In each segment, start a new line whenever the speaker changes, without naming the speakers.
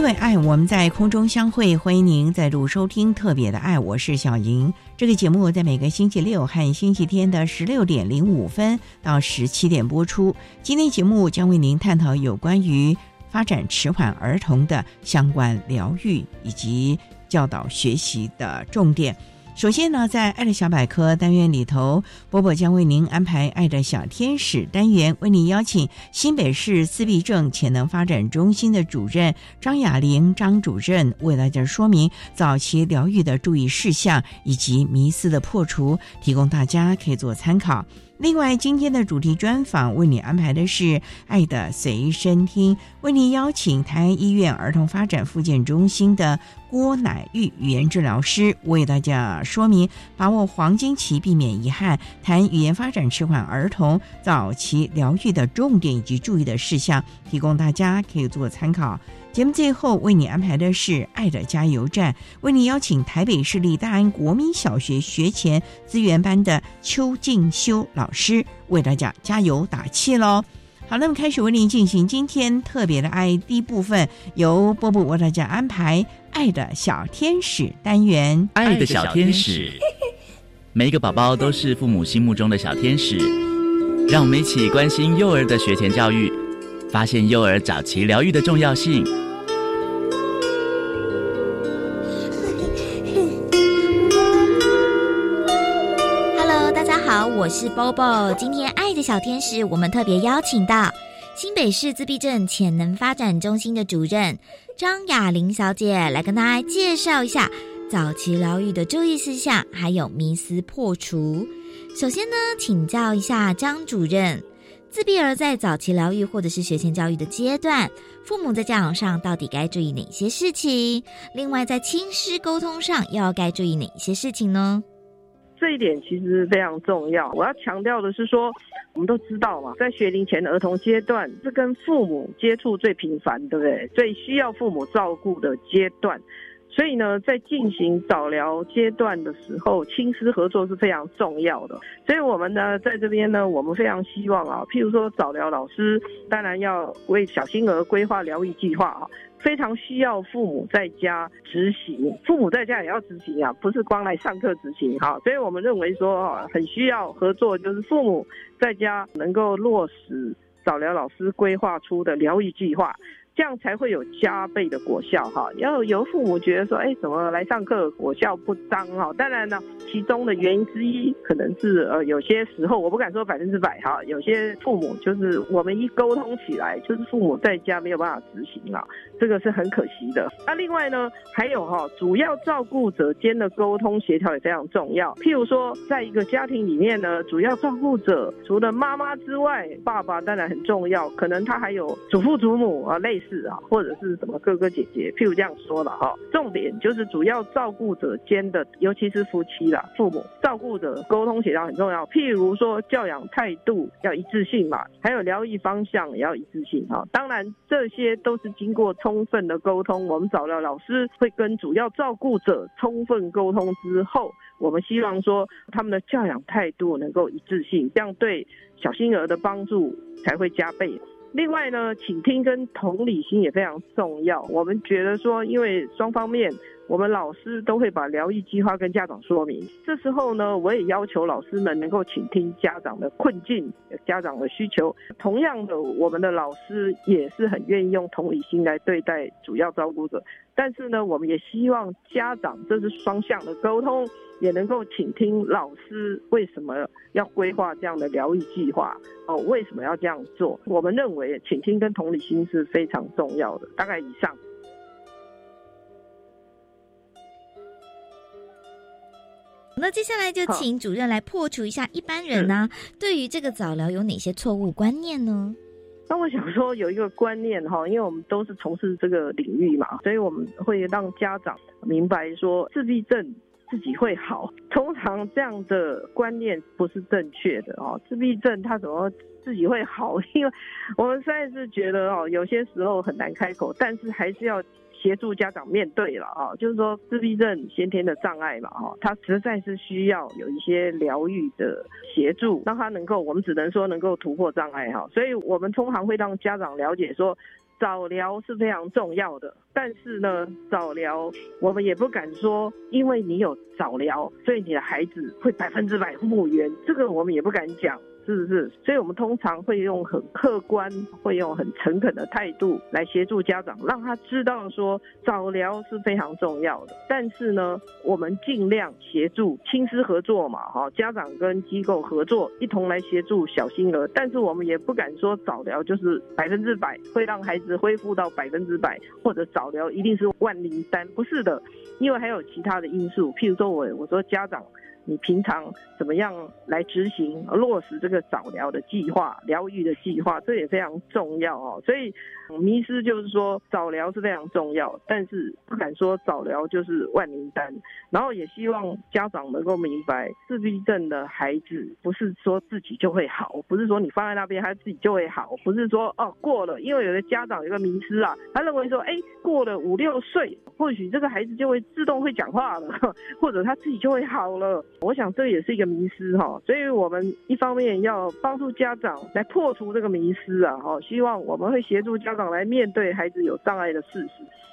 因为爱，我们在空中相会。欢迎您再度收听《特别的爱》，我是小莹。这个节目在每个星期六和星期天的十六点零五分到十七点播出。今天节目将为您探讨有关于发展迟缓儿童的相关疗愈以及教导学习的重点。首先呢，在“爱的小百科”单元里头，波波将为您安排“爱的小天使”单元，为您邀请新北市自闭症潜能发展中心的主任张雅玲张主任为大家说明早期疗愈的注意事项以及迷思的破除，提供大家可以做参考。另外，今天的主题专访为你安排的是《爱的随身听》，为您邀请台安医院儿童发展复健中心的郭乃玉语言治疗师为大家说明把握黄金期，避免遗憾，谈语言发展迟缓儿童早期疗愈的重点以及注意的事项，提供大家可以做参考。节目最后为你安排的是《爱的加油站》，为你邀请台北市立大安国民小学学前资源班的邱静修老师为大家加油打气喽。好，那么开始为您进行今天特别的爱第一部分，由波波为大家安排《爱的小天使》单元。
爱的小天使，每一个宝宝都是父母心目中的小天使，让我们一起关心幼儿的学前教育。发现幼儿早期疗愈的重要性。
Hello，大家好，我是 Bobo。今天爱的小天使，我们特别邀请到新北市自闭症潜能发展中心的主任张雅玲小姐来跟大家介绍一下早期疗愈的注意事项，还有迷思破除。首先呢，请教一下张主任。自闭儿在早期疗愈或者是学前教育的阶段，父母在教养上到底该注意哪些事情？另外，在亲师沟通上又要该注意哪些事情呢？
这一点其实非常重要。我要强调的是说，我们都知道嘛，在学龄前的儿童阶段是跟父母接触最频繁，对不对？最需要父母照顾的阶段。所以呢，在进行早疗阶段的时候，亲师合作是非常重要的。所以我们呢，在这边呢，我们非常希望啊，譬如说早疗老师，当然要为小星儿规划疗愈计划啊，非常需要父母在家执行，父母在家也要执行啊，不是光来上课执行哈。所以我们认为说，很需要合作，就是父母在家能够落实早疗老师规划出的疗愈计划。这样才会有加倍的果效哈。要有父母觉得说，哎，怎么来上课果效不彰哈？当然呢，其中的原因之一可能是呃，有些时候我不敢说百分之百哈。有些父母就是我们一沟通起来，就是父母在家没有办法执行了，这个是很可惜的。那另外呢，还有哈，主要照顾者间的沟通协调也非常重要。譬如说，在一个家庭里面呢，主要照顾者除了妈妈之外，爸爸当然很重要，可能他还有祖父祖母啊，类是啊，或者是什么哥哥姐姐，譬如这样说了哈，重点就是主要照顾者间的，尤其是夫妻啦，父母照顾者沟通协调很重要。譬如说教养态度要一致性嘛，还有疗愈方向也要一致性哈。当然这些都是经过充分的沟通，我们找了老师会跟主要照顾者充分沟通之后，我们希望说他们的教养态度能够一致性，这样对小星儿的帮助才会加倍。另外呢，倾听跟同理心也非常重要。我们觉得说，因为双方面。我们老师都会把疗愈计划跟家长说明。这时候呢，我也要求老师们能够倾听家长的困境、家长的需求。同样的，我们的老师也是很愿意用同理心来对待主要照顾者。但是呢，我们也希望家长这是双向的沟通，也能够倾听老师为什么要规划这样的疗愈计划哦，为什么要这样做？我们认为倾听跟同理心是非常重要的。大概以上。
那接下来就请主任来破除一下一般人呢对于这个早疗有哪些错误观念呢？
那我想说有一个观念哈，因为我们都是从事这个领域嘛，所以我们会让家长明白说自闭症自己会好。通常这样的观念不是正确的哦，自闭症他怎么自己会好？因为我们实在是觉得哦，有些时候很难开口，但是还是要。协助家长面对了啊，就是说自闭症先天的障碍嘛，哈，他实在是需要有一些疗愈的协助，让他能够，我们只能说能够突破障碍哈。所以我们通常会让家长了解说，早疗是非常重要的，但是呢，早疗我们也不敢说，因为你有早疗，所以你的孩子会百分之百复原，这个我们也不敢讲。是不是？所以我们通常会用很客观、会用很诚恳的态度来协助家长，让他知道说早疗是非常重要的。但是呢，我们尽量协助亲师合作嘛，哈，家长跟机构合作，一同来协助小婴儿。但是我们也不敢说早疗就是百分之百会让孩子恢复到百分之百，或者早疗一定是万灵丹，不是的，因为还有其他的因素。譬如说我我说家长。你平常怎么样来执行落实这个早疗的计划、疗愈的计划，这也非常重要哦。所以迷失就是说早疗是非常重要，但是不敢说早疗就是万灵丹。然后也希望家长能够明白，自闭症的孩子不是说自己就会好，不是说你放在那边他自己就会好，不是说哦过了，因为有的家长有个迷失啊，他认为说哎过了五六岁，或许这个孩子就会自动会讲话了，或者他自己就会好了。我想这也是一个迷失哈，所以我们一方面要帮助家长来破除这个迷失啊，哈，希望我们会协助家长来面对孩子有障碍的事实，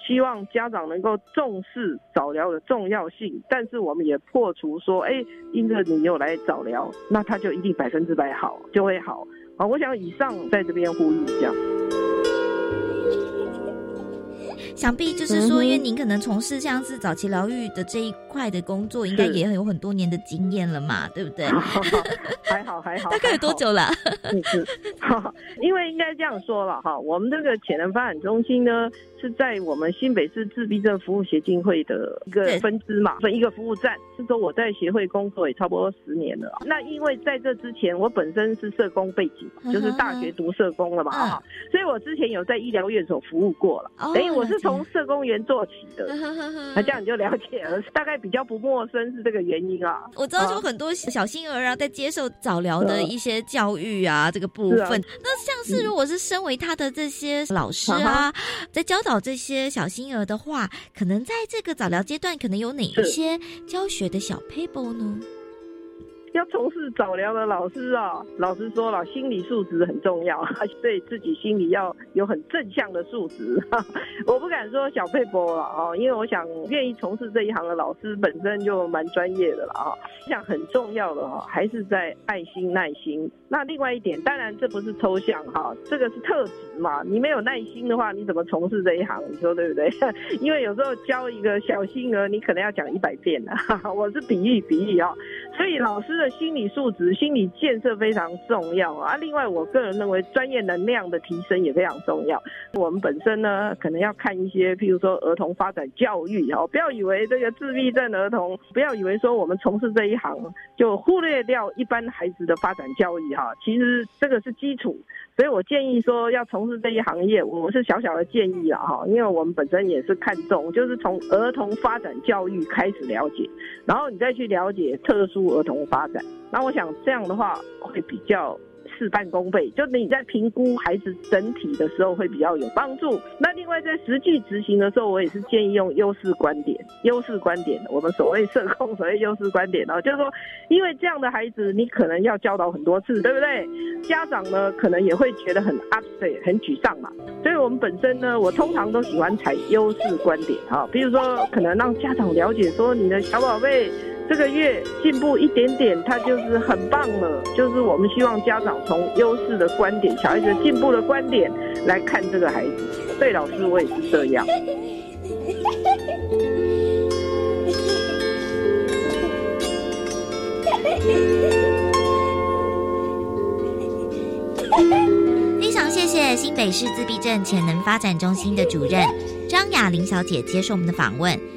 希望家长能够重视早疗的重要性，但是我们也破除说，哎，因着你有来早疗，那他就一定百分之百好就会好啊。我想以上在这边呼吁一下。
想必就是说，因为您可能从事像是早期疗愈的这一块的工作，应该也有很多年的经验了嘛，对不对？
还 好还好。
大概有多久了？
是，因为应该这样说了哈，我们这个潜能发展中心呢。是在我们新北市自闭症服务协进会的一个分支嘛，分一个服务站。是说我在协会工作也差不多十年了。那因为在这之前，我本身是社工背景，就是大学读社工了嘛，哈，所以我之前有在医疗院所服务过了。等于我是从社工员做起的，那这样你就了解了，大概比较不陌生是这个原因啊。
我知道说很多小婴儿啊，在接受早疗的一些教育啊，这个部分，那像是如果是身为他的这些老师啊，在教。导这些小婴儿的话，可能在这个早疗阶段，可能有哪一些教学的小 paper 呢？
要从事早疗的老师啊，老师说了，心理素质很重要，对自己心理要有很正向的素质。我不敢说小佩波了啊，因为我想愿意从事这一行的老师本身就蛮专业的了啊。我想很重要的哈，还是在爱心、耐心。那另外一点，当然这不是抽象哈，这个是特质嘛。你没有耐心的话，你怎么从事这一行？你说对不对？因为有时候教一个小婴儿，你可能要讲一百遍呢。我是比喻比喻啊，所以老师的。心理素质、心理建设非常重要啊！另外，我个人认为专业能量的提升也非常重要。我们本身呢，可能要看一些，譬如说儿童发展教育哦，不要以为这个自闭症儿童，不要以为说我们从事这一行就忽略掉一般孩子的发展教育啊。其实这个是基础。所以我建议说，要从事这一行业，我是小小的建议了哈，因为我们本身也是看重，就是从儿童发展教育开始了解，然后你再去了解特殊儿童发展。那我想这样的话会比较事半功倍，就你在评估孩子整体的时候会比较有帮助。那另外在实际执行的时候，我也是建议用优势观点，优势观点，我们所谓社工所谓优势观点哦，就是说，因为这样的孩子你可能要教导很多次，对不对？家长呢可能也会觉得很 upset，很沮丧嘛。所以我们本身呢，我通常都喜欢采优势观点哈，比如说可能让家长了解说你的小宝贝。这个月进步一点点，他就是很棒了。就是我们希望家长从优势的观点、小孩子进步的观点来看这个孩子。对老师，我也是这样。
非常谢谢新北市自闭症潜能发展中心的主任张雅玲小姐接受我们的访问。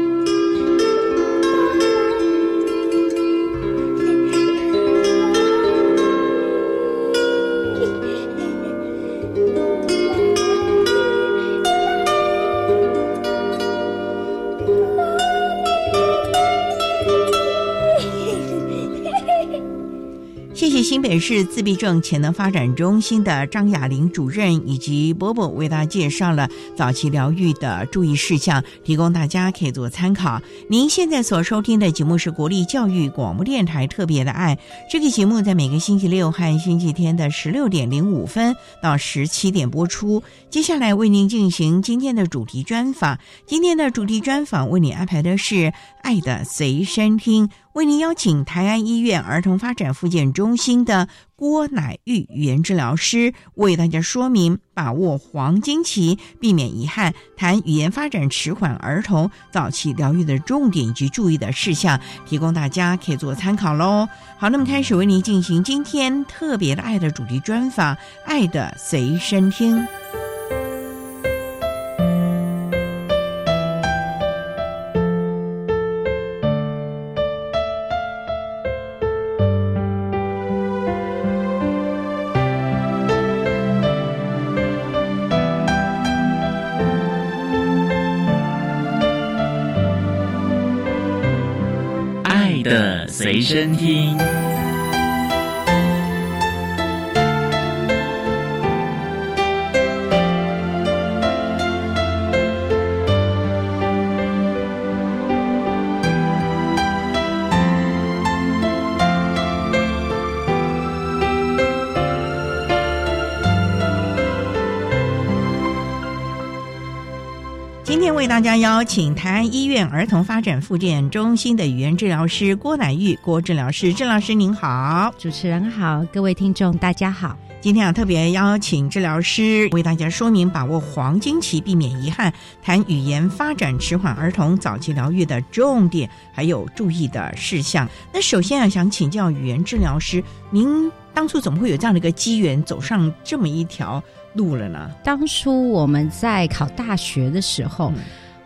新北市自闭症潜能发展中心的张雅玲主任以及波波为大家介绍了早期疗愈的注意事项，提供大家可以做参考。您现在所收听的节目是国立教育广播电台特别的爱，这个节目在每个星期六和星期天的十六点零五分到十七点播出。接下来为您进行今天的主题专访，今天的主题专访为你安排的是《爱的随身听》。为您邀请台安医院儿童发展复健中心的郭乃玉语言治疗师为大家说明把握黄金期，避免遗憾，谈语言发展迟缓儿童早期疗愈的重点以及注意的事项，提供大家可以做参考喽。好，那么开始为您进行今天特别的爱的主题专访，《爱的随身听》。
随身听。为大家邀请台安医院儿童发展复健中心的语言治疗师郭乃玉郭治疗师，郑老师您好，
主持人好，各位听众大家好。
今天啊，特别邀请治疗师为大家说明把握黄金期，避免遗憾，谈语言发展迟缓儿童早期疗愈的重点，还有注意的事项。那首先啊，想请教语言治疗师，您当初怎么会有这样的一个机缘，走上这么一条？路了呢。
当初我们在考大学的时候，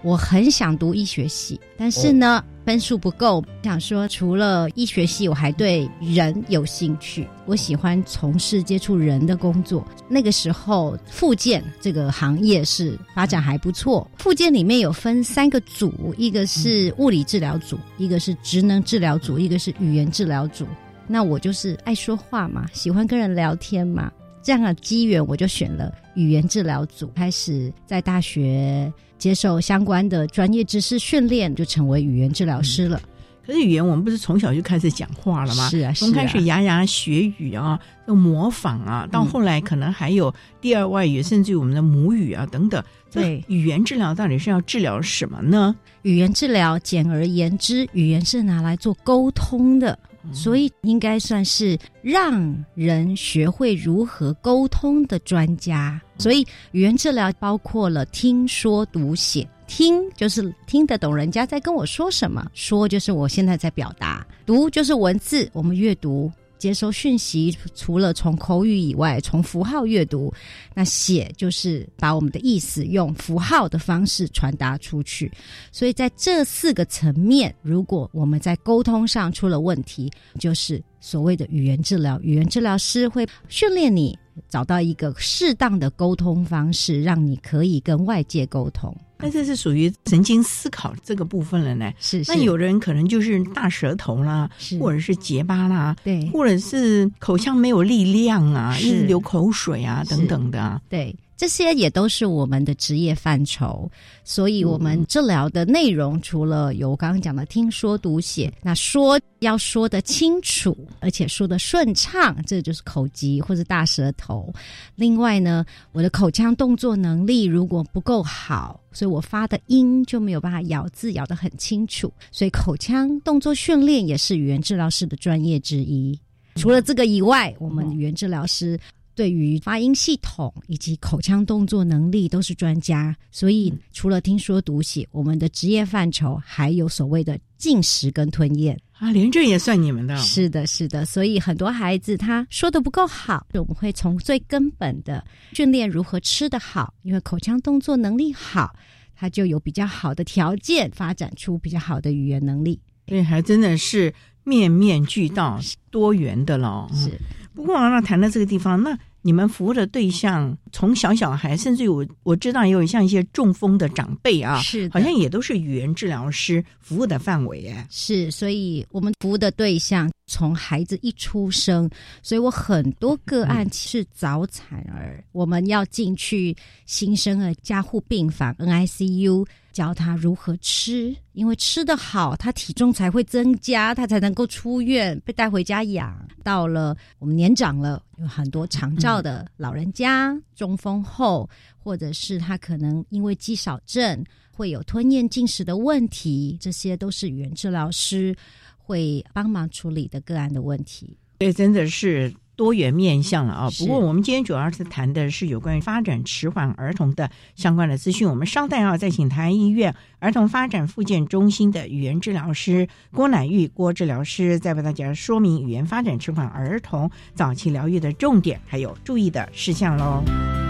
我很想读医学系，但是呢分数不够。想说除了医学系，我还对人有兴趣，我喜欢从事接触人的工作。那个时候，复健这个行业是发展还不错。复健里面有分三个组，一个是物理治疗组，一个是职能治疗组，一个是语言治疗组。那我就是爱说话嘛，喜欢跟人聊天嘛。这样的机缘，我就选了语言治疗组，开始在大学接受相关的专业知识训练，就成为语言治疗师了。
可是语言，我们不是从小就开始讲话了吗？
是啊，
从开始牙牙学语啊，要模仿啊，到后来可能还有第二外语，甚至于我们的母语啊等等。
对，
语言治疗到底是要治疗什么呢？
语言治疗，简而言之，语言是拿来做沟通的。所以应该算是让人学会如何沟通的专家。所以语言治疗包括了听说读写，听就是听得懂人家在跟我说什么，说就是我现在在表达，读就是文字，我们阅读。接收讯息，除了从口语以外，从符号阅读，那写就是把我们的意思用符号的方式传达出去。所以在这四个层面，如果我们在沟通上出了问题，就是所谓的语言治疗。语言治疗师会训练你找到一个适当的沟通方式，让你可以跟外界沟通。
那这是属于神经思考这个部分了呢。
是是。
那有人可能就是大舌头啦，
是。
或者是结巴啦，
对。
或者是口腔没有力量啊，
是。
一直流口水啊等等的啊。
对，这些也都是我们的职业范畴，所以我们治疗的内容除了有我刚刚讲的听说读写，那说要说得清楚，而且说得顺畅，这就是口疾或者大舌头。另外呢，我的口腔动作能力如果不够好，所以我发的音就没有办法咬字咬得很清楚，所以口腔动作训练也是语言治疗师的专业之一。除了这个以外，我们语言治疗师对于发音系统以及口腔动作能力都是专家，所以除了听说读写，我们的职业范畴还有所谓的进食跟吞咽。
啊，连这也算你们的？
是的，是的，所以很多孩子他说的不够好，我们会从最根本的训练如何吃得好，因为口腔动作能力好，他就有比较好的条件发展出比较好的语言能力。
对，还真的是面面俱到、多元的了。嗯
是，
不过那谈到这个地方，那你们服务的对象从小小孩，甚至我我知道也有像一些中风的长辈啊，
是
好像也都是语言治疗师服务的范围哎。
是，所以我们服务的对象从孩子一出生，所以我很多个案是早产儿，我们要进去新生儿加护病房 NICU，教他如何吃，因为吃得好，他体重才会增加，他才能够出院被带回家养。到了我们年长了，有很多长照的老人家，中风后，或者是他可能因为肌少症。会有吞咽进食的问题，这些都是语言治疗师会帮忙处理的个案的问题。
对，真的是多元面向了啊。
是
不过我们今天主要是谈的是有关于发展迟缓儿童的相关的资讯。我们稍待啊，再请台安医院儿童发展复健中心的语言治疗师郭乃玉郭治疗师，再为大家说明语言发展迟缓儿童早期疗愈的重点还有注意的事项喽。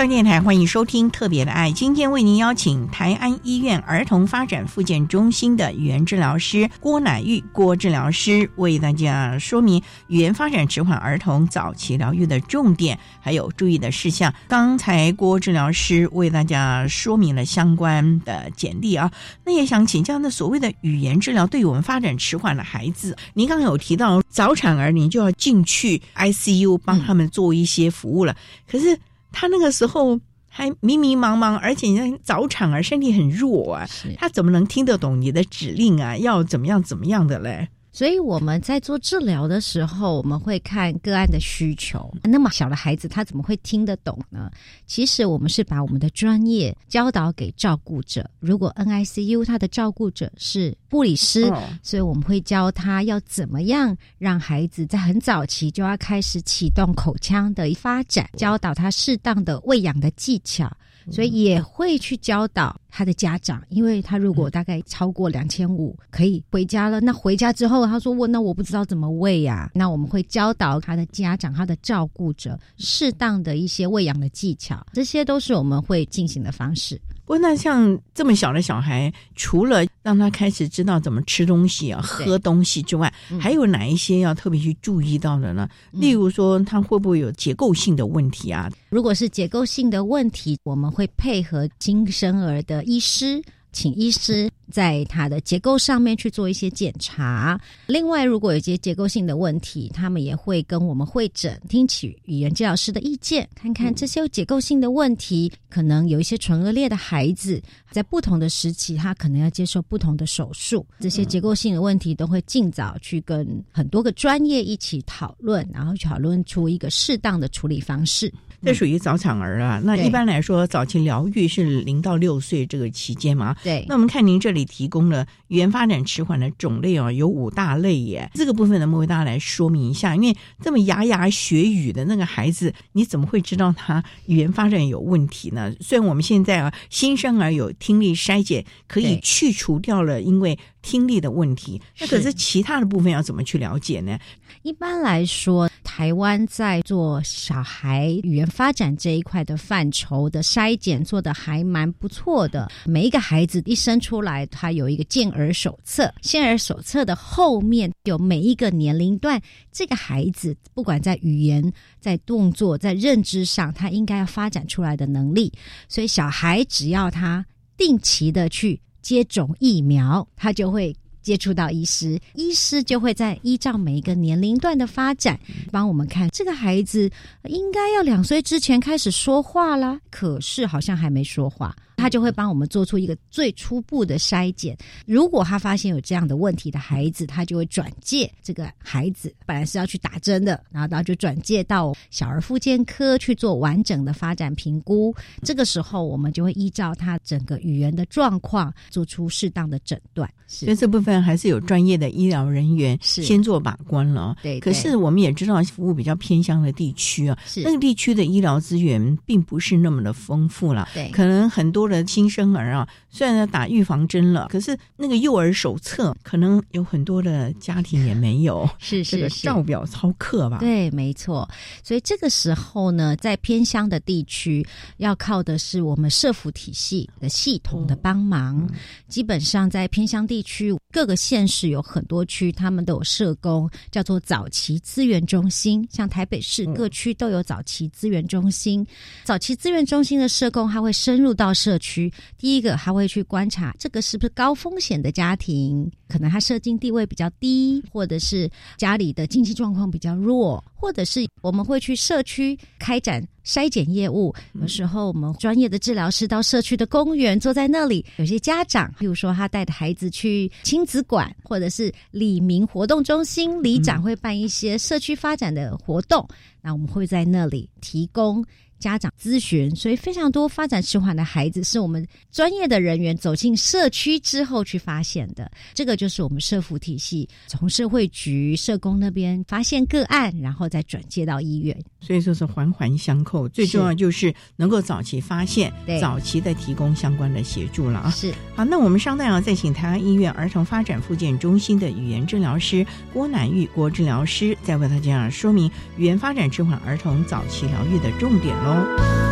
教育电台欢迎收听《特别的爱》，今天为您邀请台安医院儿童发展复健中心的语言治疗师郭乃玉郭治疗师为大家说明语言发展迟缓儿童早期疗愈的重点，还有注意的事项。刚才郭治疗师为大家说明了相关的简历啊，那也想请教，那所谓的语言治疗对于我们发展迟缓的孩子，您刚刚有提到早产儿，您就要进去 ICU 帮他们做一些服务了，可是。他那个时候还迷迷茫茫，而且你早产儿身体很弱啊，他怎么能听得懂你的指令啊？要怎么样怎么样的嘞？
所以我们在做治疗的时候，我们会看个案的需求。那么小的孩子他怎么会听得懂呢？其实我们是把我们的专业教导给照顾者。如果 NICU 他的照顾者是护理师，所以我们会教他要怎么样让孩子在很早期就要开始启动口腔的发展，教导他适当的喂养的技巧。所以也会去教导他的家长，因为他如果大概超过两千五，可以回家了。那回家之后，他说：“我那我不知道怎么喂呀。”那我们会教导他的家长、他的照顾者适当的一些喂养的技巧，这些都是我们会进行的方式。
不过，那像这么小的小孩，除了让他开始知道怎么吃东西啊、喝东西之外，还有哪一些要特别去注意到的呢？例如说，他会不会有结构性的问题啊？
如果是结构性的问题，我们会配合新生儿的医师。请医师在它的结构上面去做一些检查。另外，如果有一些结构性的问题，他们也会跟我们会诊，听取语言治疗师的意见，看看这些结构性的问题。可能有一些唇腭裂的孩子，在不同的时期，他可能要接受不同的手术。这些结构性的问题都会尽早去跟很多个专业一起讨论，然后讨论出一个适当的处理方式。
这属于早产儿啊。那一般来说，早期疗愈是零到六岁这个期间嘛。
对。
那我们看您这里提供了语言发展迟缓的种类啊，有五大类耶。这个部分能不能为大家来说明一下？因为这么牙牙学语的那个孩子，你怎么会知道他语言发展有问题呢？虽然我们现在啊，新生儿有听力筛检，可以去除掉了因为听力的问题。那可是其他的部分要怎么去了解呢？
一般来说，台湾在做小孩语言发展这一块的范畴的筛检做的还蛮不错的。每一个孩子一生出来，他有一个健儿手册，健儿手册的后面有每一个年龄段，这个孩子不管在语言、在动作、在认知上，他应该要发展出来的能力。所以，小孩只要他定期的去接种疫苗，他就会。接触到医师，医师就会在依照每一个年龄段的发展，帮我们看这个孩子应该要两岁之前开始说话啦，可是好像还没说话。他就会帮我们做出一个最初步的筛检。如果他发现有这样的问题的孩子，他就会转介这个孩子。本来是要去打针的，然后他就转介到小儿复健科去做完整的发展评估。这个时候，我们就会依照他整个语言的状况，做出适当的诊断。
所以这部分还是有专业的医疗人员先做把关了。
对，
可是我们也知道，服务比较偏乡的地区啊，那个地区的医疗资源并不是那么的丰富了。
对，
可能很多。的新生儿啊，虽然要打预防针了，可是那个幼儿手册可能有很多的家庭也没有，
是是是，
照表操课吧？
对，没错。所以这个时候呢，在偏乡的地区，要靠的是我们社福体系的系统的帮忙。基本上在偏乡地区，各个县市有很多区，他们都有社工，叫做早期资源中心。像台北市各区都有早期资源中心，早期资源中心的社工他会深入到社。区第一个，他会去观察这个是不是高风险的家庭，可能他社经地位比较低，或者是家里的经济状况比较弱，或者是我们会去社区开展筛检业务。有时候我们专业的治疗师到社区的公园坐在那里，有些家长，比如说他带着孩子去亲子馆，或者是李明活动中心，里长会办一些社区发展的活动，那我们会在那里提供。家长咨询，所以非常多发展迟缓的孩子是我们专业的人员走进社区之后去发现的。这个就是我们社福体系从社会局社工那边发现个案，然后再转接到医院。
所以说是环环相扣，最重要就是能够早期发现，早期的提供相关的协助了啊。
是
好，那我们稍待啊，再请台湾医院儿童发展复健中心的语言治疗师郭乃玉郭治疗师，再为大家说明语言发展迟缓儿童早期疗愈的重点喽。哦。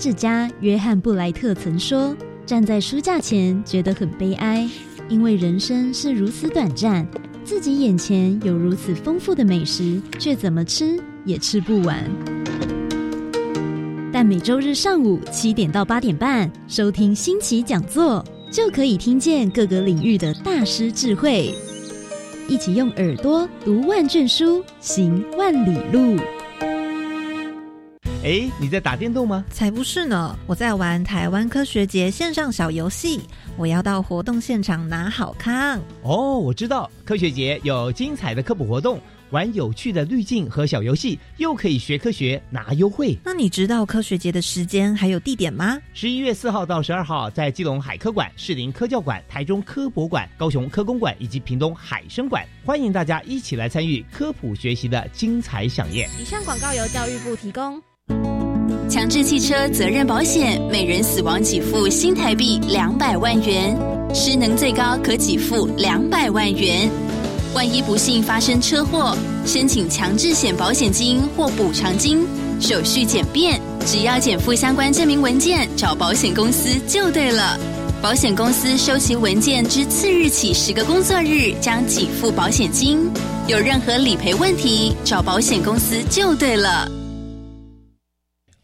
治家约翰布莱特曾说：“站在书架前觉得很悲哀，因为人生是如此短暂，自己眼前有如此丰富的美食，却怎么吃也吃不完。”但每周日上午七点到八点半，收听新奇讲座，就可以听见各个领域的大师智慧，一起用耳朵读万卷书，行万里路。
哎，你在打电动吗？
才不是呢，我在玩台湾科学节线上小游戏。我要到活动现场拿好康。
哦，我知道科学节有精彩的科普活动，玩有趣的滤镜和小游戏，又可以学科学拿优惠。
那你知道科学节的时间还有地点吗？
十一月四号到十二号，在基隆海科馆、士林科教馆、台中科博馆、高雄科工馆以及屏东海生馆，欢迎大家一起来参与科普学习的精彩飨宴。
以上广告由教育部提供。
强制汽车责任保险，每人死亡给付新台币两百万元，失能最高可给付两百万元。万一不幸发生车祸，申请强制险保险金或补偿金，手续简便，只要减负相关证明文件，找保险公司就对了。保险公司收齐文件之次日起十个工作日将给付保险金。有任何理赔问题，找保险公司就对了。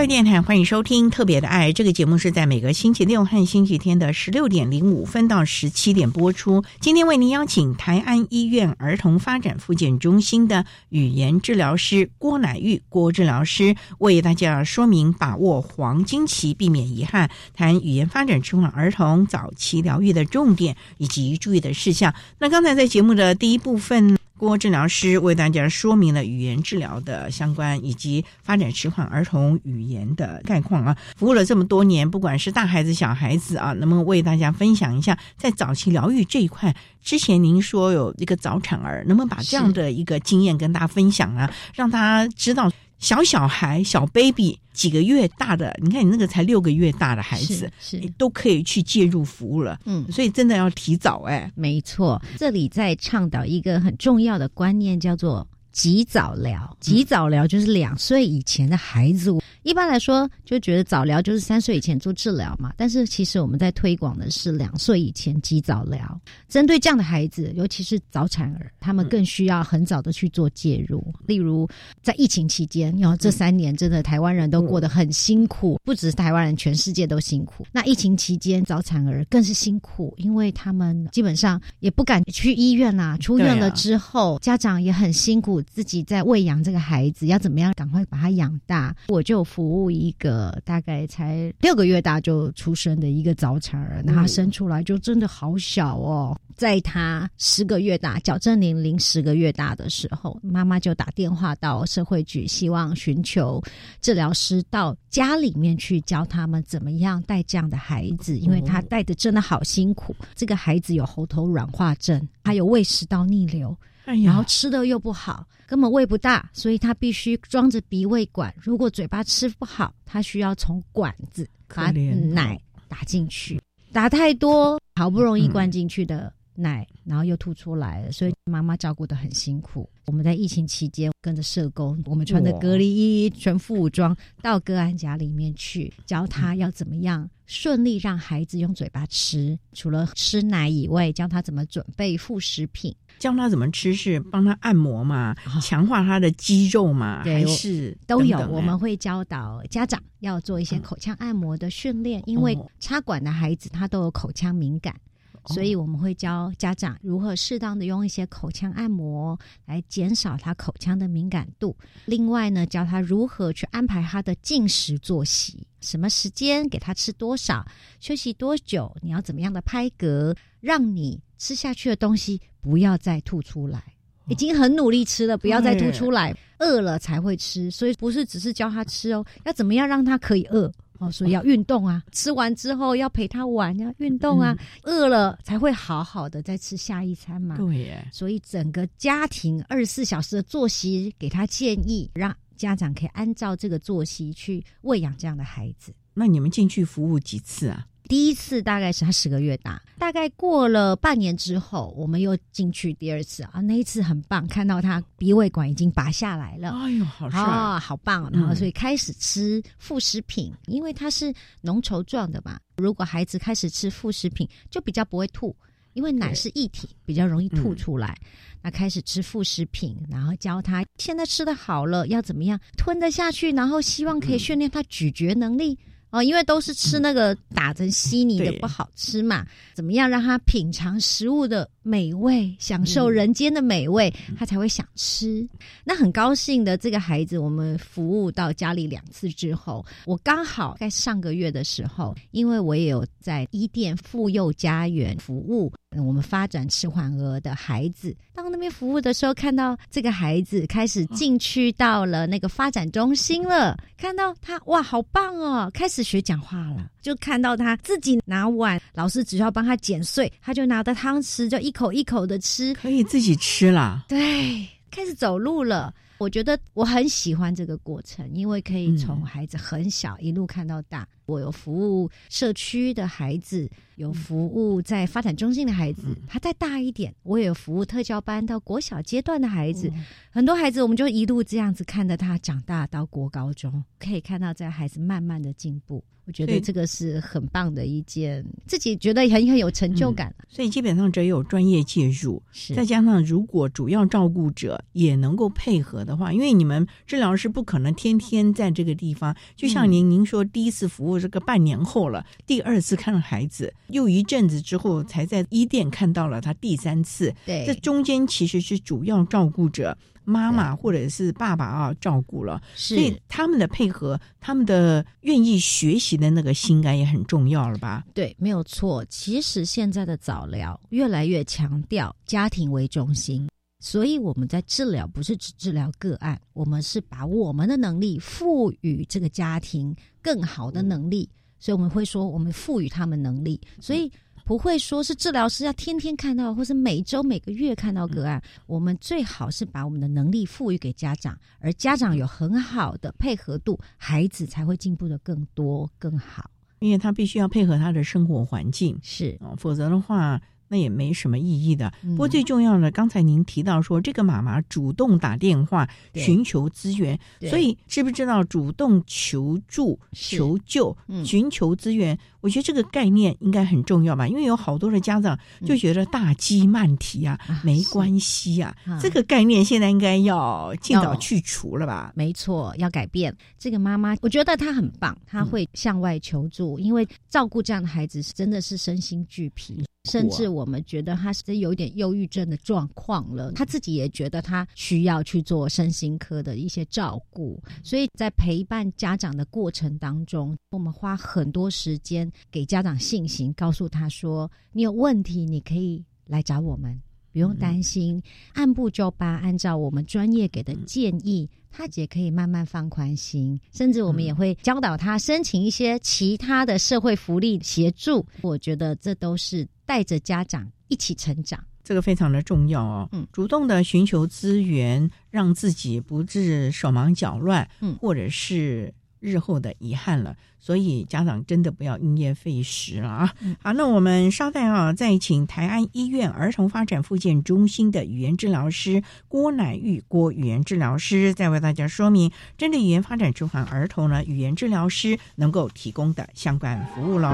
教育电台欢迎收听《特别的爱》这个节目，是在每个星期六和星期天的十六点零五分到十七点播出。今天为您邀请台安医院儿童发展复健中心的语言治疗师郭乃玉郭治疗师，为大家说明把握黄金期，避免遗憾，谈语言发展迟缓儿童早期疗愈的重点以及注意的事项。那刚才在节目的第一部分。郭治疗师为大家说明了语言治疗的相关以及发展迟缓儿童语言的概况啊，服务了这么多年，不管是大孩子小孩子啊，能不能为大家分享一下在早期疗愈这一块？之前您说有一个早产儿，能不能把这样的一个经验跟大家分享啊，让大家知道？小小孩、小 baby 几个月大的，你看你那个才六个月大的孩子，
是
都可以去介入服务了。嗯，所以真的要提早哎。
没错，这里在倡导一个很重要的观念，叫做及早疗。及早疗就是两岁以前的孩子。一般来说，就觉得早疗就是三岁以前做治疗嘛。但是其实我们在推广的是两岁以前及早疗，针对这样的孩子，尤其是早产儿，他们更需要很早的去做介入。例如在疫情期间，然后这三年真的台湾人都过得很辛苦，不只是台湾人，全世界都辛苦。那疫情期间，早产儿更是辛苦，因为他们基本上也不敢去医院啦。出院了之后，家长也很辛苦，自己在喂养这个孩子，要怎么样赶快把他养大。我就。服务一个大概才六个月大就出生的一个早产儿，那他生出来就真的好小哦。在他十个月大，矫正年龄十个月大的时候，妈妈就打电话到社会局，希望寻求治疗师到家里面去教他们怎么样带这样的孩子，因为他带的真的好辛苦。这个孩子有喉头软化症，还有胃食道逆流。然后吃的又不好，根本胃不大，所以他必须装着鼻胃管。如果嘴巴吃不好，他需要从管子把奶打进去，打太多，好不容易灌进去的奶，然后又吐出来了，所以妈妈照顾的很辛苦。我们在疫情期间跟着社工，我们穿着隔离衣、全副武装到个案家里面去，教他要怎么样顺利让孩子用嘴巴吃，除了吃奶以外，教他怎么准备副食品。
教他怎么吃是帮他按摩嘛，强化他的肌肉嘛，还是
都有？我们会教导家长要做一些口腔按摩的训练，因为插管的孩子他都有口腔敏感。所以我们会教家长如何适当的用一些口腔按摩来减少他口腔的敏感度。另外呢，教他如何去安排他的进食作息，什么时间给他吃多少，休息多久，你要怎么样的拍嗝，让你吃下去的东西不要再吐出来。已经很努力吃了，不要再吐出来，饿了才会吃。所以不是只是教他吃哦，要怎么样让他可以饿哦？所以要运动啊，吃完之后要陪他玩，要运动啊，饿了才会好好的再吃下一餐嘛。
对耶，
所以整个家庭二十四小时的作息给他建议，让家长可以按照这个作息去喂养这样的孩子。
那你们进去服务几次啊？
第一次大概是他十个月大，大概过了半年之后，我们又进去第二次啊。那一次很棒，看到他鼻胃管已经拔下来了，
哎呦，好帅
啊，好棒！然后所以开始吃副食品，因为它是浓稠状的嘛。如果孩子开始吃副食品，就比较不会吐，因为奶是液体，比较容易吐出来。那开始吃副食品，然后教他现在吃的好了要怎么样吞得下去，然后希望可以训练他咀嚼能力。哦，因为都是吃那个打成稀泥的不好吃嘛，怎么样让他品尝食物的美味，享受人间的美味，他才会想吃。那很高兴的这个孩子，我们服务到家里两次之后，我刚好在上个月的时候，因为我也有在伊甸妇幼家园服务。我们发展迟缓儿的孩子。到那边服务的时候，看到这个孩子开始进去到了那个发展中心了，看到他哇，好棒哦，开始学讲话了，就看到他自己拿碗，老师只要帮他剪碎，他就拿着汤匙就一口一口的吃，
可以自己吃了。
对，开始走路了。我觉得我很喜欢这个过程，因为可以从孩子很小一路看到大。我有服务社区的孩子，有服务在发展中心的孩子，他再大一点，我也有服务特教班到国小阶段的孩子。很多孩子，我们就一路这样子看着他长大到国高中，可以看到这孩子慢慢的进步。我觉得这个是很棒的一件，自己觉得很很有成就感。
所以基本上只有专业介入，再加上如果主要照顾者也能够配合的话，因为你们治疗师不可能天天在这个地方。就像您您说，第一次服务这个半年后了，第二次看孩子又一阵子之后才在医店看到了他第三次。
对，
这中间其实是主要照顾者。妈妈或者是爸爸啊，照顾了，所以他们的配合，他们的愿意学习的那个心感也很重要了吧？
对，没有错。其实现在的早疗越来越强调家庭为中心，所以我们在治疗不是只治疗个案，我们是把我们的能力赋予这个家庭更好的能力，所以我们会说，我们赋予他们能力，所以。不会说是治疗师要天天看到，或是每周每个月看到个案。我们最好是把我们的能力赋予给家长，而家长有很好的配合度，孩子才会进步的更多更好。
因为他必须要配合他的生活环境，
是
啊，否则的话。那也没什么意义的。不过最重要的，刚才您提到说，这个妈妈主动打电话寻求资源，所以知不知道主动求助、求救、寻求资源？我觉得这个概念应该很重要吧，因为有好多的家长就觉得大鸡慢提啊，没关系啊，这个概念现在应该要尽早去除了吧？
没错，要改变。这个妈妈，我觉得她很棒，她会向外求助，因为照顾这样的孩子是真的是身心俱疲。甚至我们觉得他是有点忧郁症的状况了，他自己也觉得他需要去做身心科的一些照顾。所以在陪伴家长的过程当中，我们花很多时间给家长信心，告诉他说：“你有问题，你可以来找我们，不用担心，按部就班，按照我们专业给的建议。”他也可以慢慢放宽心，甚至我们也会教导他申请一些其他的社会福利协助。我觉得这都是带着家长一起成长，
这个非常的重要哦。嗯，主动的寻求资源，让自己不致手忙脚乱，嗯，或者是。日后的遗憾了，所以家长真的不要因噎废食了啊！好，那我们稍待啊，再请台安医院儿童发展复健中心的语言治疗师郭乃玉郭语言治疗师，再为大家说明针对语言发展迟缓儿童呢，语言治疗师能够提供的相关服务喽。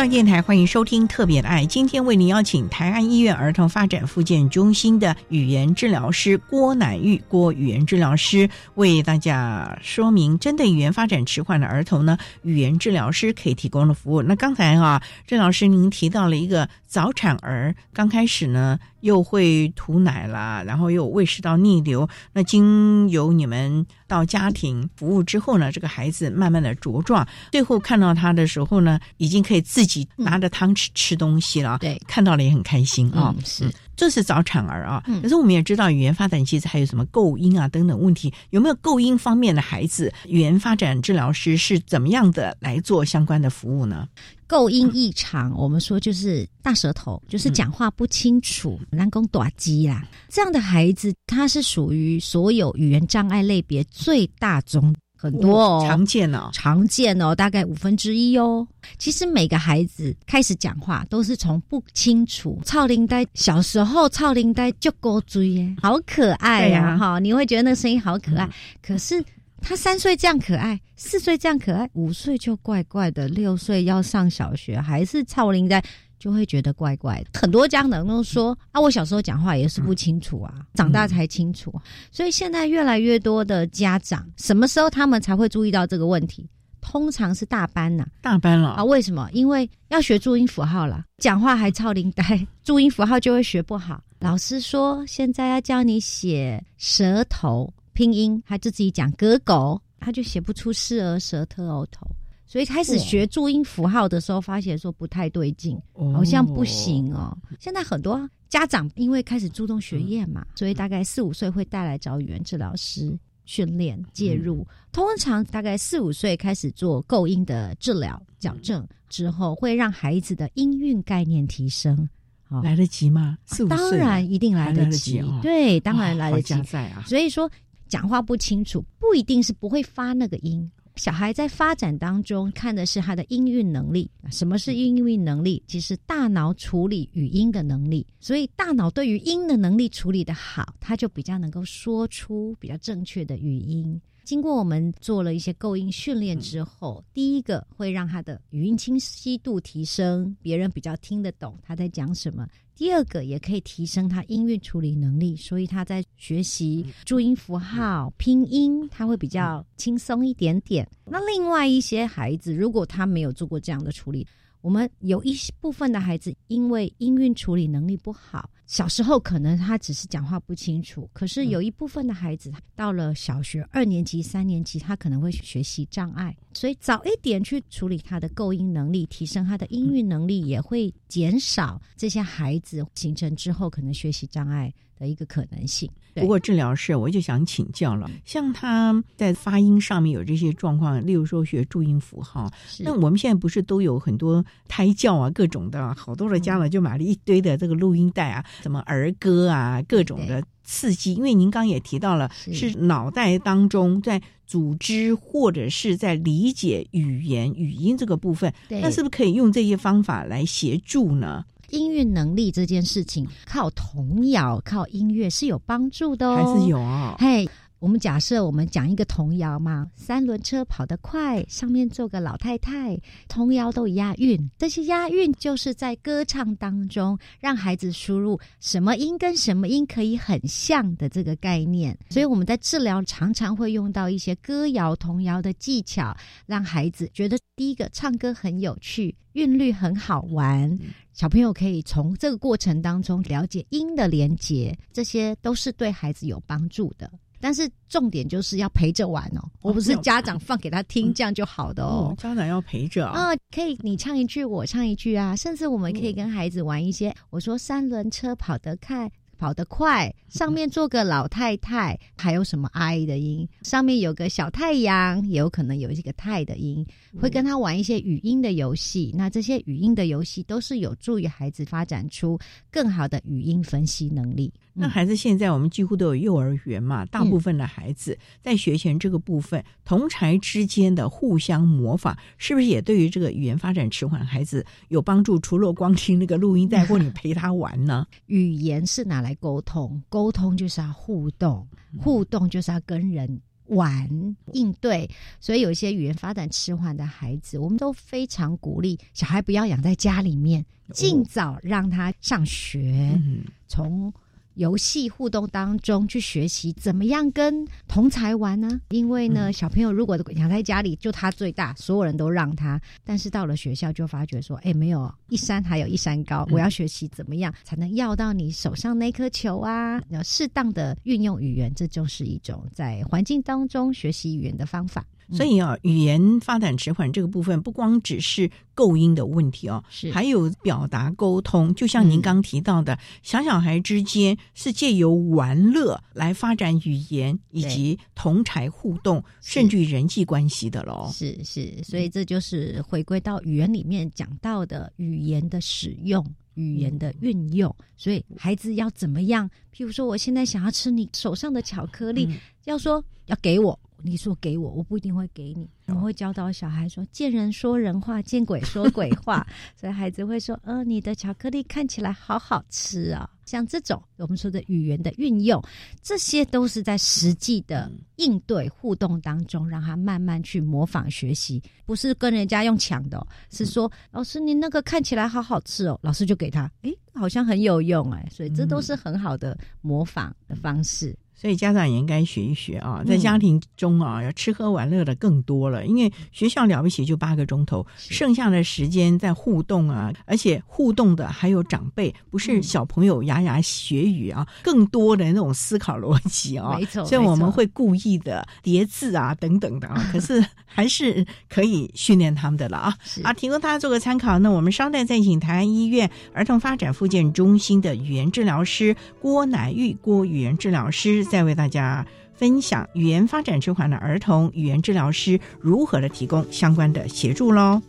教电台，欢迎收听《特别的爱》。今天为您邀请台安医院儿童发展复健中心的语言治疗师郭乃玉郭语言治疗师，为大家说明针对语言发展迟缓的儿童呢，语言治疗师可以提供的服务。那刚才啊，郑老师您提到了一个早产儿，刚开始呢又会吐奶啦，然后又有胃食道逆流，那经由你们到家庭服务之后呢，这个孩子慢慢的茁壮，最后看到他的时候呢，已经可以自己拿着汤匙吃东西了。
对，
看到了也很开心啊、
嗯是
这是早产儿啊。
嗯
可是我们也知道，语言发展其实还有什么构音啊等等问题，有没有构音方面的孩子，语言发展治疗师是怎么样的来做相关的服务呢？
构音异常，我们说就是大舌头，就是讲话不清楚，难攻短机啦。这样的孩子，他是属于所有语言障碍类别最大宗，很多哦，
常见哦，
常见哦，大概五分之一哦。其实每个孩子开始讲话都是从不清楚。超龄呆小时候，超龄呆就勾追耶，好可爱
对啊
呀、哈、你会觉得那个声音好可爱。可是他三岁这样可爱，四岁这样可爱，五岁就怪怪的，六岁要上小学还是超龄呆。就会觉得怪怪的，很多家长都说啊，我小时候讲话也是不清楚啊，长大才清楚。所以现在越来越多的家长，什么时候他们才会注意到这个问题？通常是大班呐、
大班了
啊？为什么？因为要学注音符号了，讲话还超龄呆，注音符号就会学不好。老师说现在要教你写舌头拼音，他就自己讲哥狗，他就写不出是儿舌特偶头。所以开始学注音符号的时候，发现说不太对劲，
哦
好像不行哦。现在很多家长因为开始注重学业嘛，所以大概四五岁会带来找语言治疗师训练介入。通常大概四五岁开始做构音的治疗矫正之后，会让孩子的音韵概念提升。好
来得及吗？四五岁
当然一定来得及，
来得及哦
对，当然来得及。
啊
所以说，讲话不清楚不一定是不会发那个音。小孩在发展当中看的是他的音韵能力。什么是音韵能力？其实大脑处理语音的能力。所以大脑对于音的能力处理的好，他就比较能够说出比较正确的语音。经过我们做了一些构音训练之后，第一个会让他的语音清晰度提升，别人比较听得懂他在讲什么。第二个也可以提升他音韵处理能力，所以他在学习注音符号、拼音，他会比较轻松一点点。那另外一些孩子，如果他没有做过这样的处理，我们有一部分的孩子因为音韵处理能力不好，小时候可能他只是讲话不清楚，可是有一部分的孩子到了小学二年级、三年级，他可能会学习障碍，所以早一点去处理他的构音能力，提升他的音韵能力，也会减少这些孩子形成之后可能学习障碍的一个可能性。
不过治疗师，我就想请教了，像他在发音上面有这些状况，例如说学注音符号，那我们现在不是都有很多胎教啊，各种的，好多的家长就买了一堆的这个录音带啊，什么儿歌啊，各种的刺激。因为您刚刚也提到了，是。脑袋当中在组织或者是在理解语言语音这个部分，那是不是可以用这些方法来协助呢？
音乐能力这件事情，靠童谣、靠音乐是有帮助的哦，
还是有哦。
嘿，我们假设我们讲一个童谣嘛，三轮车跑得快，上面坐个老太太，童谣都押韵。这些押韵就是在歌唱当中，让孩子输入什么音跟什么音可以很像的这个概念。所以我们在治疗常常会用到一些歌谣、童谣的技巧，让孩子觉得第一个唱歌很有趣，韵律很好玩。小朋友可以从这个过程当中了解音的连结，这些都是对孩子有帮助的。但是重点就是要陪着玩哦，我不是家长放给他听这样就好的哦。
家长要陪着
啊、可以你唱一句，我唱一句啊，甚至我们可以跟孩子玩一些，我说三轮车跑得快。跑得快，上面坐个老太太，还有什么 i 的音？上面有个小太阳，也有可能有一个太的音，会跟他玩一些语音的游戏。那这些语音的游戏都是有助于孩子发展出更好的语音分析能力。
那孩子现在我们几乎都有幼儿园嘛，大部分的孩子在学前这个部分，同才之间的互相模仿，是不是也对于这个语言发展迟缓孩子有帮助？除了光听那个录音带或你陪他玩呢？
语言是拿来沟通，沟通就是要互动，互动就是要跟人玩应对，所以有一些语言发展迟缓的孩子，我们都非常鼓励小孩不要养在家里面，尽早让他上学，从。游戏互动当中去学习怎么样跟同才玩呢？因为呢，小朋友如果养在家里，就他最大，所有人都让他。但是到了学校，就发觉说，哎，没有一山还有一山高，我要学习怎么样才能要到你手上那颗球啊？要适当的运用语言，这就是一种在环境当中学习语言的方法。
所以啊，语言发展迟缓这个部分，不光只是构音的问题哦，
是
还有表达沟通。就像您刚提到的，小小孩之间是借由玩乐来发展语言以及同才互动，甚至于人际关系的喽。
是是，所以这就是回归到语言里面讲到的语言的使用、语言的运用。所以孩子要怎么样？譬如说，我现在想要吃你手上的巧克力，要说要给我。你说给我，我不一定会给你。我会教导小孩说：“见人说人话，见鬼说鬼话。”所以孩子会说：“呃，你的巧克力看起来好好吃啊！”像这种我们说的语言的运用，这些都是在实际的应对互动当中，让他慢慢去模仿学习，不是跟人家用抢的，是说：“老师，你那个看起来好好吃哦。”老师就给他，诶，好像很有用哎。所以这都是很好的模仿的方式。
所以家长也应该学一学啊，在家庭中啊，要吃喝玩乐的更多了。因为学校了不起就八个钟头，剩下的时间在互动啊，而且互动的还有长辈，不是小朋友牙牙学语啊，更多的那种思考逻辑啊。
没错，
所以我们会故意的叠字啊等等的啊，可是还是可以训练他们的了啊。啊，提供大家做个参考。那我们稍待再请台湾医院儿童发展复健中心的语言治疗师郭乃玉郭语言治疗师。再为大家分享语言发展迟缓的儿童语言治疗师如何的提供相关的协助喽。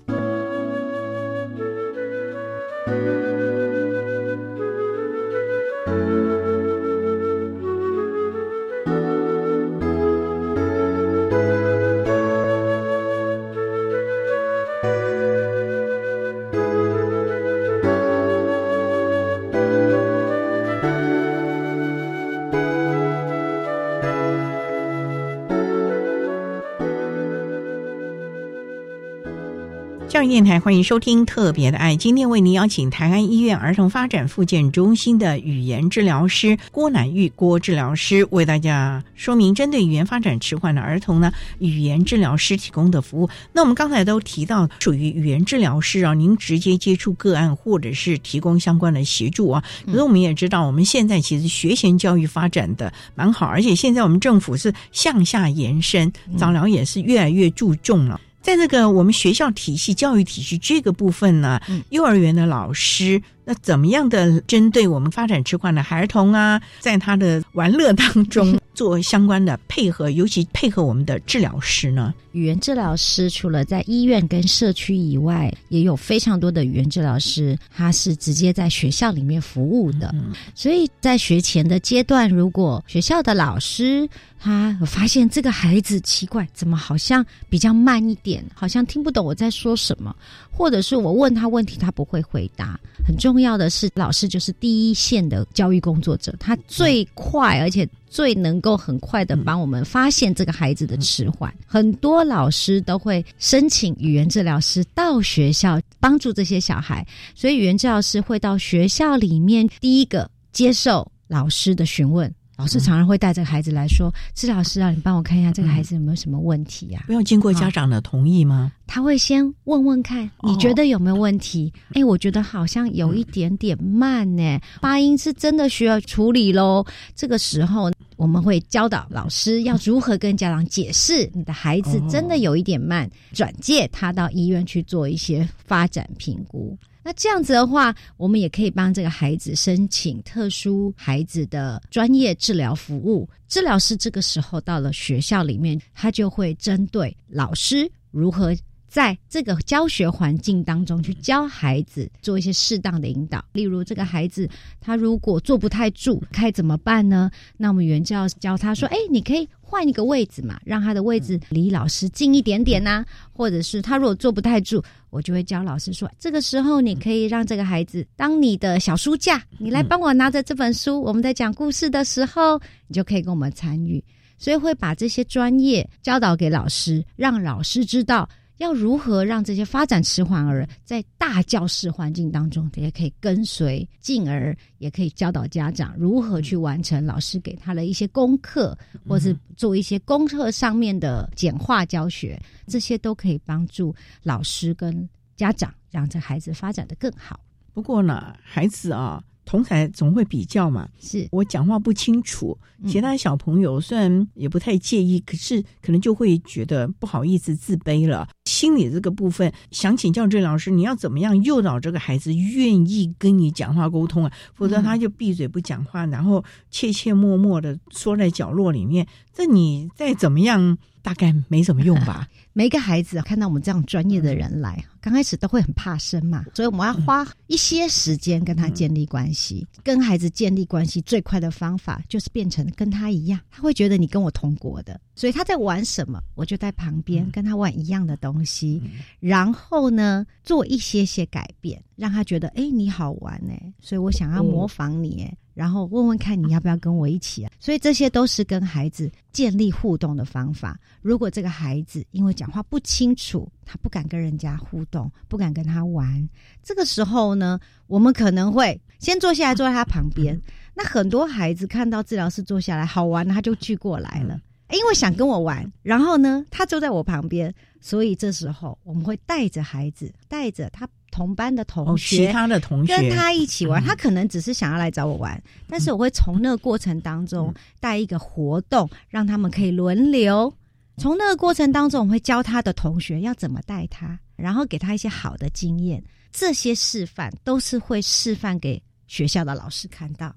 电台欢迎收听《特别的爱》，今天为您邀请台安医院儿童发展复健中心的语言治疗师郭乃玉郭治疗师为大家说明针对语言发展迟缓的儿童呢，语言治疗师提供的服务。那我们刚才都提到，属于语言治疗师啊，您直接接触个案或者是提供相关的协助啊。可是我们也知道，我们现在其实学前教育发展的蛮好，而且现在我们政府是向下延伸，早疗也是越来越注重了。在这个我们学校体系、教育体系这个部分呢，幼儿园的老师那怎么样的针对我们发展迟缓的孩童啊，在他的玩乐当中做相关的配合，尤其配合我们的治疗师呢？
语言治疗师除了在医院跟社区以外，也有非常多的语言治疗师，他是直接在学校里面服务的。所以在学前的阶段，如果学校的老师，他发现这个孩子奇怪，怎么好像比较慢一点，好像听不懂我在说什么，或者是我问他问题，他不会回答。很重要的是，老师就是第一线的教育工作者，他最快而且最能够很快的帮我们发现这个孩子的迟缓。很多老师都会申请语言治疗师到学校帮助这些小孩，所以语言治疗师会到学校里面第一个接受老师的询问。老师常常会带这个孩子来说：“治疗师啊，你帮我看一下这个孩子有没有什么问题呀？”
不用经过家长的同意吗？
他会先问问看，你觉得有没有问题？哎，我觉得好像有一点点慢呢，发音是真的需要处理喽。这个时候，我们会教导老师要如何跟家长解释，你的孩子真的有一点慢，转介他到医院去做一些发展评估。那这样子的话，我们也可以帮这个孩子申请特殊孩子的专业治疗服务。治疗师这个时候到了学校里面，他就会针对老师如何在这个教学环境当中去教孩子做一些适当的引导。例如，这个孩子他如果坐不太住，该怎么办呢？那我们原教教他说：“哎，你可以。”换一个位置嘛，让他的位置离老师近一点点呐，或者是他如果坐不太住，我就会教老师说，这个时候你可以让这个孩子当你的小书架，你来帮我拿着这本书，我们在讲故事的时候，你就可以跟我们参与。所以会把这些专业教导给老师，让老师知道。要如何让这些发展迟缓儿在大教室环境当中，也可以跟随，进而也可以教导家长如何去完成老师给他的一些功课，或是做一些功课上面的简化教学，这些都可以帮助老师跟家长让这孩子发展的更好。
不过呢，孩子啊。同才总会比较嘛，
是
我讲话不清楚，其他小朋友虽然也不太介意，可是可能就会觉得不好意思、自卑了。心理这个部分，想请教郑老师，你要怎么样诱导这个孩子愿意跟你讲话沟通啊？否则他就闭嘴不讲话，然后怯怯默默的缩在角落里面。这你再怎么样，大概没什么用吧？
每一个孩子看到我们这样专业的人来，刚开始都会很怕生嘛，所以我们要花一些时间跟他建立关系。跟孩子建立关系最快的方法就是变成跟他一样，他会觉得你跟我同国的，所以他在玩什么，我就在旁边跟他玩一样的东西，然后呢做一些些改变，让他觉得哎你好玩哎，所以我想要模仿你哎。然后问问看你要不要跟我一起啊？所以这些都是跟孩子建立互动的方法。如果这个孩子因为讲话不清楚，他不敢跟人家互动，不敢跟他玩，这个时候呢，我们可能会先坐下来坐在他旁边。那很多孩子看到治疗师坐下来好玩，他就聚过来了，因为想跟我玩。然后呢，他坐在我旁边，所以这时候我们会带着孩子，带着他。同班的同学，
其他的同学
跟他一起玩，他可能只是想要来找我玩，但是我会从那个过程当中带一个活动，让他们可以轮流。从那个过程当中，我会教他的同学要怎么带他，然后给他一些好的经验。这些示范都是会示范给学校的老师看到，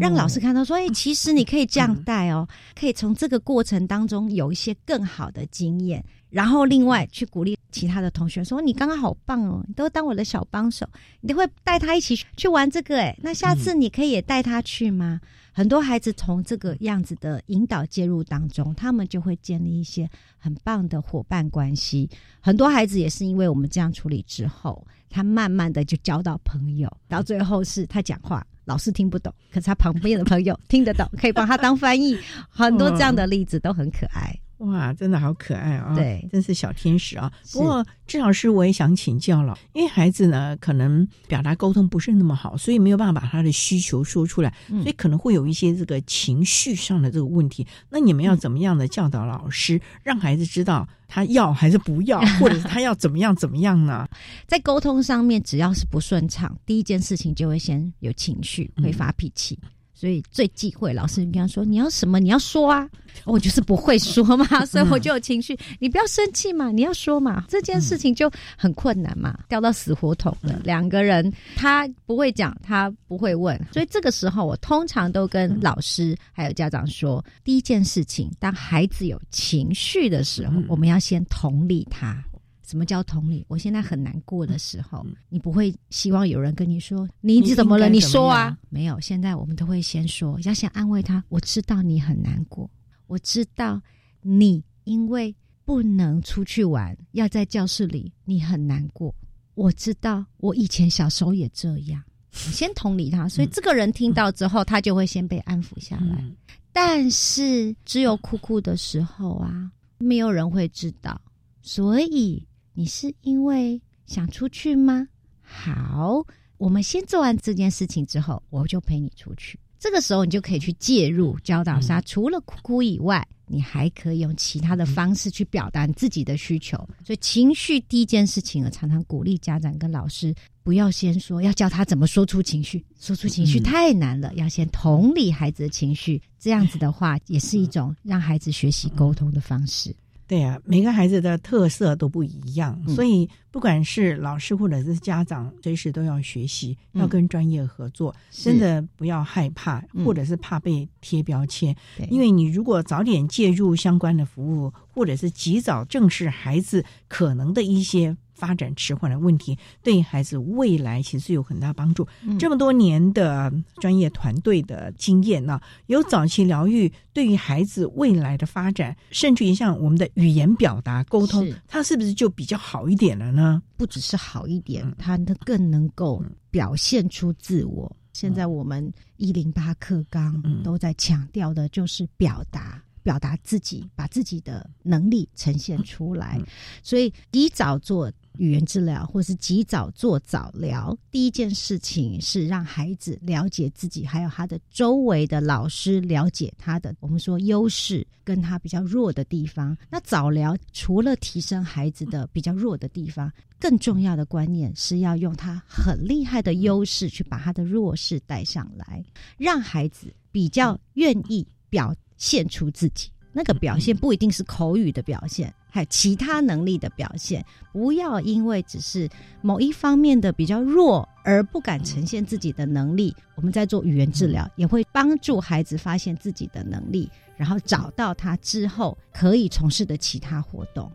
让老师看到说：“哎，其实你可以这样带哦，可以从这个过程当中有一些更好的经验。”然后另外去鼓励其他的同学说：“你刚刚好棒哦，你都当我的小帮手，你会带他一起去玩这个哎，那下次你可以也带他去吗？”很多孩子从这个样子的引导介入当中，他们就会建立一些很棒的伙伴关系。很多孩子也是因为我们这样处理之后，他慢慢的就交到朋友，到最后是他讲话老师听不懂，可是他旁边的朋友听得懂，可以帮他当翻译。很多这样的例子都很可爱。
哇，真的好可爱啊！
对，
真是小天使啊。不过，郑老师我也想请教了，因为孩子呢，可能表达沟通不是那么好，所以没有办法把他的需求说出来，所以可能会有一些这个情绪上的这个问题。那你们要怎么样的教导老师，让孩子知道他要还是不要，或者是他要怎么样怎么样呢？
在沟通上面，只要是不顺畅，第一件事情就会先有情绪，会发脾气。所以最忌讳老师跟他说：“你要什么？你要说啊！”我就是不会说嘛，所以我就有情绪。你不要生气嘛，你要说嘛。这件事情就很困难嘛，掉到死胡同了。两个人他不会讲，他不会问，所以这个时候我通常都跟老师还有家长说：第一件事情，当孩子有情绪的时候，我们要先同理他。什么叫同理？我现在很难过的时候，你不会希望有人跟你说你怎么了？你说啊，没有。现在我们都会先说，要先安慰他。我知道你很难过，我知道你因为不能出去玩，要在教室里，你很难过。我知道我以前小时候也这样。先同理他，所以这个人听到之后，他就会先被安抚下来。但是只有哭哭的时候啊，没有人会知道，所以。你是因为想出去吗？好，我们先做完这件事情之后，我就陪你出去。这个时候，你就可以去介入教导他，除了哭哭以外，你还可以用其他的方式去表达自己的需求。所以，情绪第一件事情，我常常鼓励家长跟老师，不要先说要教他怎么说出情绪，说出情绪太难了，要先同理孩子的情绪。这样子的话，也是一种让孩子学习沟通的方式。
对呀，每个孩子的特色都不一样，所以不管是老师或者是家长，随时都要学习，要跟专业合作。真的不要害怕，或者是怕被贴标签，因为你如果早点介入相关的服务，或者是及早正视孩子可能的一些。发展迟缓的问题，对孩子未来其实有很大帮助。这么多年的专业团队的经验呢，有早期疗愈对于孩子未来的发展，甚至于像我们的语言表达沟通，它是不是就比较好一点了呢？
不只是好一点，它更能够表现出自我。现在我们一零八课纲都在强调的就是表达。表达自己，把自己的能力呈现出来。所以及早做。语言治疗，或是及早做早疗，第一件事情是让孩子了解自己，还有他的周围的老师了解他的，我们说优势跟他比较弱的地方。那早疗除了提升孩子的比较弱的地方，更重要的观念是要用他很厉害的优势去把他的弱势带上来，让孩子比较愿意表现出自己。那个表现不一定是口语的表现。还有其他能力的表现，不要因为只是某一方面的比较弱而不敢呈现自己的能力。我们在做语言治疗，也会帮助孩子发现自己的能力，然后找到他之后可以从事的其他活动。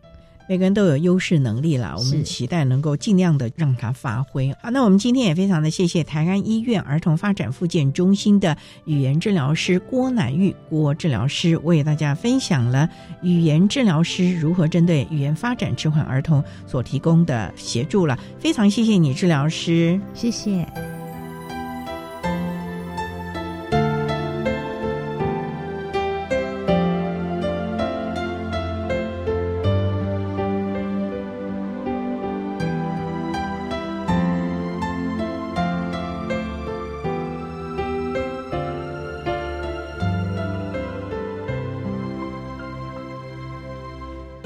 每个人都有优势能力啦，我们期待能够尽量的让他发挥。好，那我们今天也非常的谢谢台安医院儿童发展复健中心的语言治疗师郭乃玉郭治疗师，为大家分享了语言治疗师如何针对语言发展迟缓儿童所提供的协助了。非常谢谢你，治疗师，
谢谢。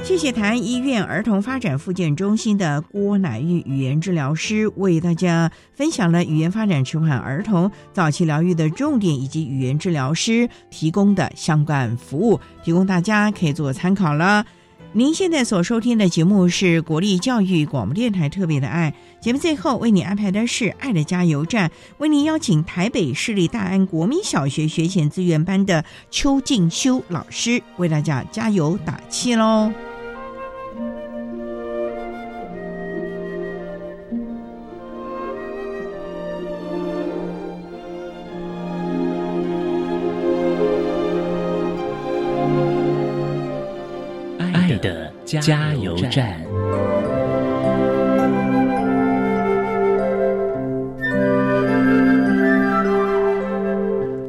谢谢台安医院儿童发展复健中心的郭乃玉语言治疗师为大家分享了语言发展迟缓儿童早期疗愈的重点，以及语言治疗师提供的相关服务，提供大家可以做参考了。您现在所收听的节目是国立教育广播电台特别的爱节目，最后为你安排的是爱的加油站，为您邀请台北市立大安国民小学学前资源班的邱静修老师为大家加油打气喽。
加油站。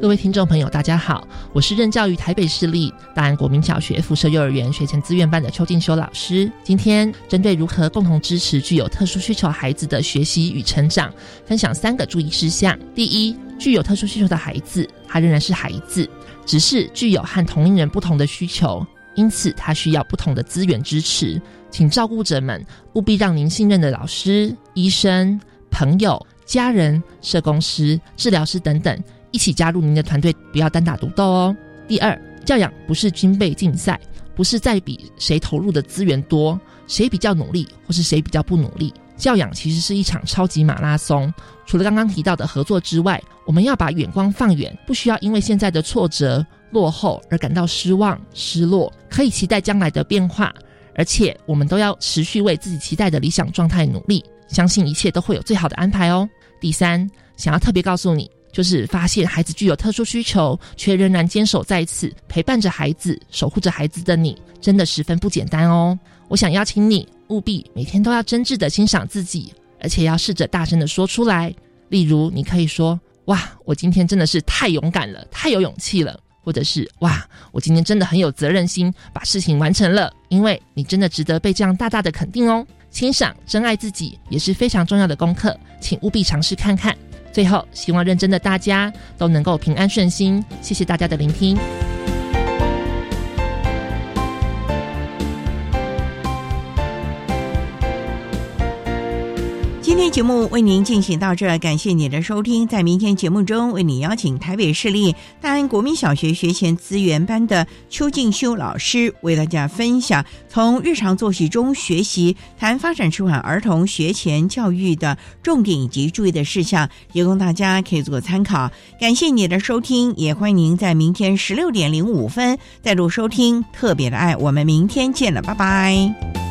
各位听众朋友，大家好，我是任教于台北市立大安国民小学附设幼儿园学前资源班的邱静修老师。今天针对如何共同支持具有特殊需求孩子的学习与成长，分享三个注意事项。第一，具有特殊需求的孩子，他仍然是孩子，只是具有和同龄人不同的需求。因此，他需要不同的资源支持，请照顾者们务必让您信任的老师、医生、朋友、家人、社工师、治疗师等等一起加入您的团队，不要单打独斗哦。第二，教养不是军备竞赛，不是在比谁投入的资源多，谁比较努力，或是谁比较不努力。教养其实是一场超级马拉松，除了刚刚提到的合作之外，我们要把眼光放远，不需要因为现在的挫折。落后而感到失望、失落，可以期待将来的变化，而且我们都要持续为自己期待的理想状态努力，相信一切都会有最好的安排哦。第三，想要特别告诉你，就是发现孩子具有特殊需求，却仍然坚守在此陪伴着孩子、守护着孩子的你，真的十分不简单哦。我想邀请你，务必每天都要真挚的欣赏自己，而且要试着大声的说出来。例如，你可以说：“哇，我今天真的是太勇敢了，太有勇气了。”或者是哇，我今天真的很有责任心，把事情完成了。因为你真的值得被这样大大的肯定哦。欣赏、珍爱自己也是非常重要的功课，请务必尝试看看。最后，希望认真的大家都能够平安顺心。谢谢大家的聆听。
今天节目为您进行到这，感谢你的收听。在明天节目中，为你邀请台北市立大安国民小学学前资源班的邱静修老师，为大家分享从日常作息中学习谈发展迟缓儿童学前教育的重点以及注意的事项，提供大家可以做参考。感谢你的收听，也欢迎您在明天十六点零五分再度收听特别的爱。我们明天见了，拜拜。